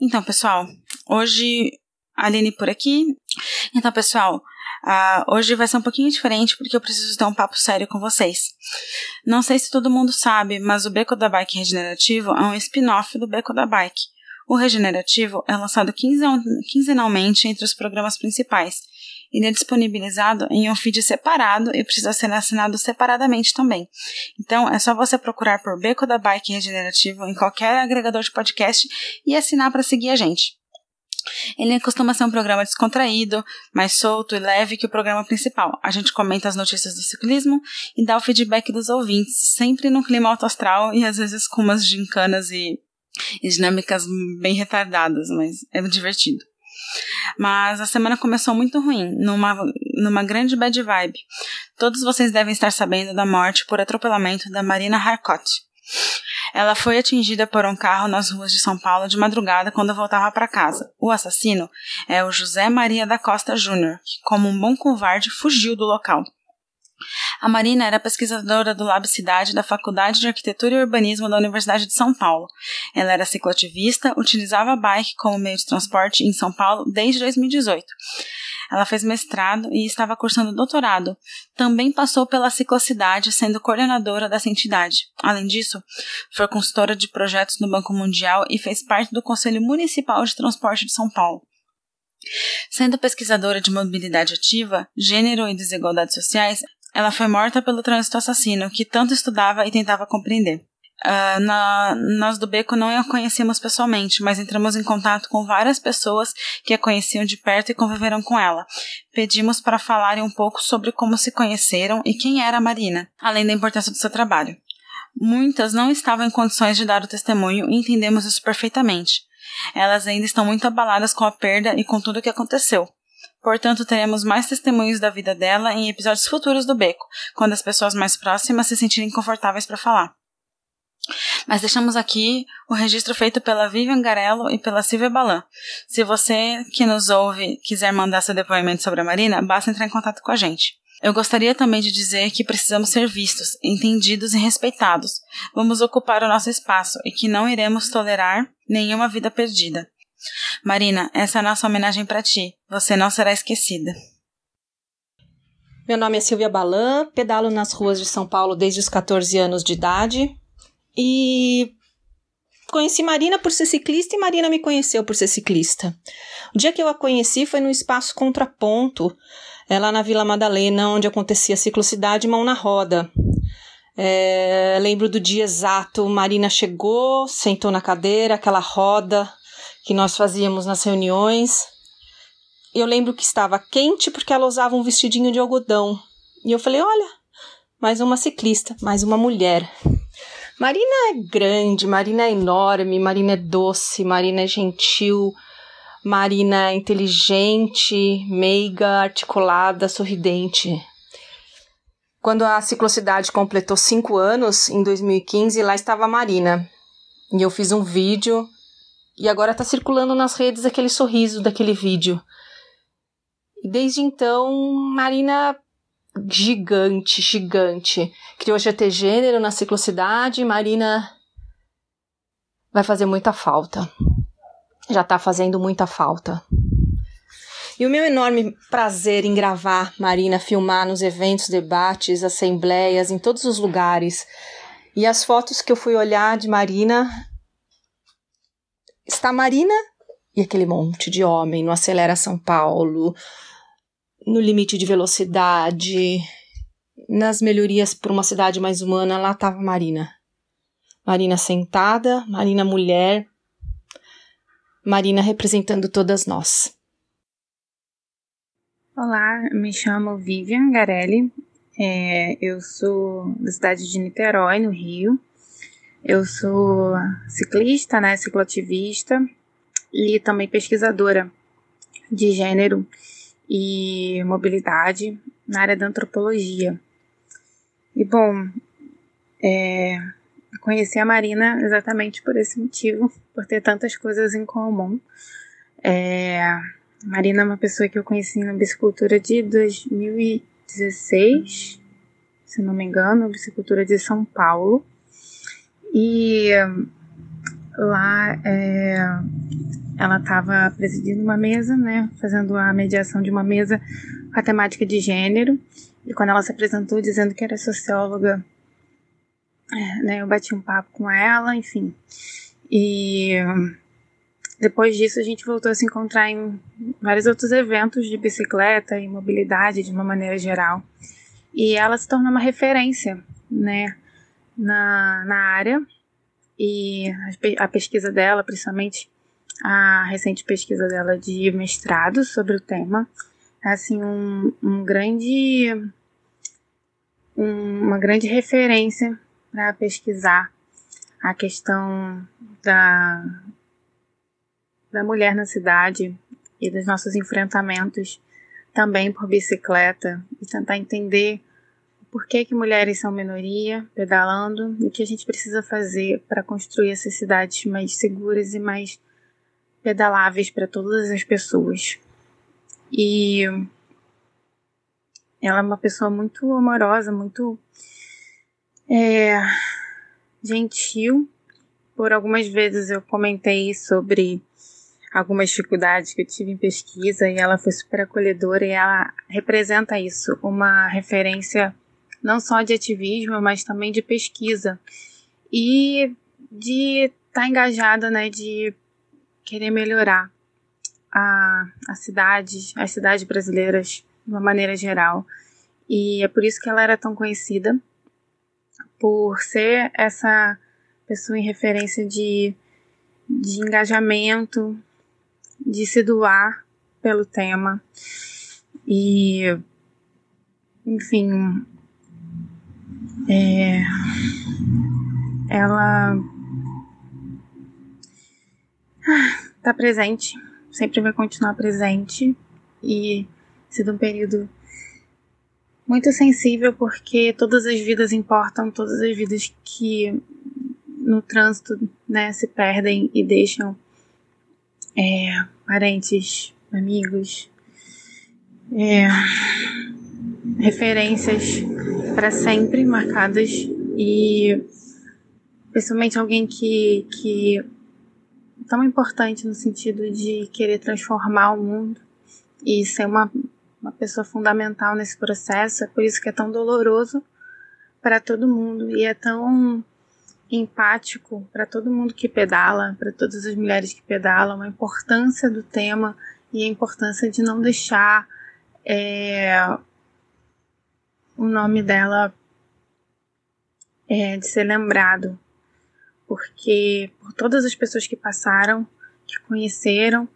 Então, pessoal, hoje a Aline por aqui. Então, pessoal, uh, hoje vai ser um pouquinho diferente porque eu preciso ter um papo sério com vocês. Não sei se todo mundo sabe, mas o Beco da Bike Regenerativo é um spin-off do Beco da Bike. O Regenerativo é lançado quinzenalmente entre os programas principais. Ele é disponibilizado em um feed separado e precisa ser assinado separadamente também. Então, é só você procurar por Beco da Bike Regenerativo em qualquer agregador de podcast e assinar para seguir a gente. Ele costuma ser um programa descontraído, mais solto e leve que o programa principal. A gente comenta as notícias do ciclismo e dá o feedback dos ouvintes, sempre num clima alto astral e às vezes com umas gincanas e, e dinâmicas bem retardadas, mas é divertido. Mas a semana começou muito ruim, numa, numa grande bad vibe. Todos vocês devem estar sabendo da morte por atropelamento da Marina Harcourt. Ela foi atingida por um carro nas ruas de São Paulo de madrugada quando voltava para casa. O assassino é o José Maria da Costa Júnior, que, como um bom covarde, fugiu do local. A Marina era pesquisadora do Lab Cidade da Faculdade de Arquitetura e Urbanismo da Universidade de São Paulo. Ela era cicloativista, utilizava a bike como meio de transporte em São Paulo desde 2018. Ela fez mestrado e estava cursando doutorado. Também passou pela ciclocidade, sendo coordenadora dessa entidade. Além disso, foi consultora de projetos no Banco Mundial e fez parte do Conselho Municipal de Transporte de São Paulo. Sendo pesquisadora de mobilidade ativa, gênero e desigualdades sociais, ela foi morta pelo trânsito assassino, que tanto estudava e tentava compreender. Uh, na, nós do Beco não a conhecemos pessoalmente, mas entramos em contato com várias pessoas que a conheciam de perto e conviveram com ela. Pedimos para falarem um pouco sobre como se conheceram e quem era a Marina, além da importância do seu trabalho. Muitas não estavam em condições de dar o testemunho e entendemos isso perfeitamente. Elas ainda estão muito abaladas com a perda e com tudo o que aconteceu. Portanto, teremos mais testemunhos da vida dela em episódios futuros do Beco, quando as pessoas mais próximas se sentirem confortáveis para falar. Mas deixamos aqui o registro feito pela Vivian Garello e pela Silvia Balan. Se você que nos ouve quiser mandar seu depoimento sobre a Marina, basta entrar em contato com a gente. Eu gostaria também de dizer que precisamos ser vistos, entendidos e respeitados. Vamos ocupar o nosso espaço e que não iremos tolerar nenhuma vida perdida. Marina, essa é a nossa homenagem para ti. Você não será esquecida. Meu nome é Silvia Balan, pedalo nas ruas de São Paulo desde os 14 anos de idade e conheci Marina por ser ciclista e Marina me conheceu por ser ciclista. O dia que eu a conheci foi no espaço Contraponto, é lá na Vila Madalena, onde acontecia a ciclocidade mão na roda. É, lembro do dia exato, Marina chegou, sentou na cadeira, aquela roda, que nós fazíamos nas reuniões. Eu lembro que estava quente porque ela usava um vestidinho de algodão. E eu falei: olha, mais uma ciclista, mais uma mulher. Marina é grande, Marina é enorme, Marina é doce, Marina é gentil, Marina é inteligente, meiga, articulada, sorridente. Quando a ciclocidade completou cinco anos, em 2015, lá estava a Marina. E eu fiz um vídeo e agora está circulando nas redes aquele sorriso daquele vídeo. Desde então, Marina gigante, gigante. Criou GT Gênero na ciclocidade. Marina vai fazer muita falta. Já está fazendo muita falta. E o meu enorme prazer em gravar Marina, filmar nos eventos, debates, assembleias, em todos os lugares. E as fotos que eu fui olhar de Marina está Marina e aquele monte de homem no Acelera São Paulo, no limite de velocidade, nas melhorias para uma cidade mais humana, lá estava Marina. Marina sentada, Marina mulher, Marina representando todas nós. Olá, me chamo Vivian Garelli, é, eu sou da cidade de Niterói, no Rio. Eu sou ciclista, né, cicloativista e também pesquisadora de gênero e mobilidade na área da antropologia. E bom, é, conheci a Marina exatamente por esse motivo, por ter tantas coisas em comum. É, Marina é uma pessoa que eu conheci na bicicultura de 2016, se não me engano, bicicultura de São Paulo. E lá é, ela estava presidindo uma mesa, né, fazendo a mediação de uma mesa com a temática de gênero. E quando ela se apresentou dizendo que era socióloga, é, né, eu bati um papo com ela, enfim. E depois disso a gente voltou a se encontrar em vários outros eventos de bicicleta e mobilidade de uma maneira geral. E ela se tornou uma referência, né, na, na área. E a pesquisa dela, principalmente a recente pesquisa dela de mestrado sobre o tema, é assim um, um grande um, uma grande referência para pesquisar a questão da da mulher na cidade e dos nossos enfrentamentos também por bicicleta e tentar entender por que, que mulheres são minoria pedalando e o que a gente precisa fazer para construir essas cidades mais seguras e mais pedaláveis para todas as pessoas. E ela é uma pessoa muito amorosa, muito é, gentil. Por algumas vezes eu comentei sobre algumas dificuldades que eu tive em pesquisa e ela foi super acolhedora e ela representa isso, uma referência não só de ativismo, mas também de pesquisa e de estar tá engajada, né, de querer melhorar a, a cidade, as cidades brasileiras de uma maneira geral. E é por isso que ela era tão conhecida, por ser essa pessoa em referência de, de engajamento, de se doar pelo tema. E, enfim, é, ela está presente, sempre vai continuar presente e sido um período muito sensível porque todas as vidas importam, todas as vidas que no trânsito né, se perdem e deixam é, parentes, amigos, é, referências para sempre marcadas e principalmente alguém que, que tão importante no sentido de querer transformar o mundo e ser uma, uma pessoa fundamental nesse processo. É por isso que é tão doloroso para todo mundo e é tão empático para todo mundo que pedala, para todas as mulheres que pedalam, a importância do tema e a importância de não deixar é, o nome dela é, de ser lembrado porque por todas as pessoas que passaram, que conheceram,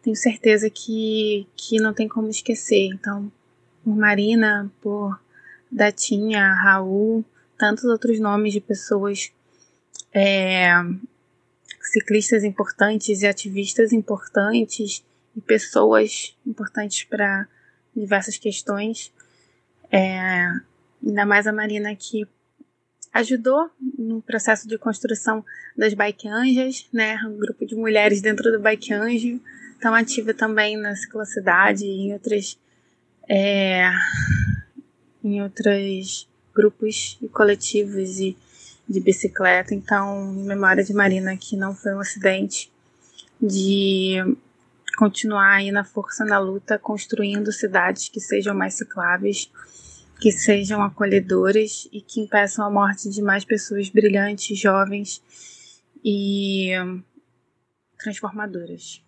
tenho certeza que, que não tem como esquecer. Então, por Marina, por Datinha, Raul, tantos outros nomes de pessoas é, ciclistas importantes e ativistas importantes e pessoas importantes para diversas questões. É, ainda mais a Marina que ajudou no processo de construção das Bike Anjas, né, um grupo de mulheres dentro do Bike Anjo, estão ativa também na ciclocidade e em outras é, em outros grupos e coletivos de, de bicicleta. Então, em memória de Marina, que não foi um acidente, de continuar aí na força, na luta, construindo cidades que sejam mais cicláveis que sejam acolhedoras e que impeçam a morte de mais pessoas brilhantes, jovens e transformadoras.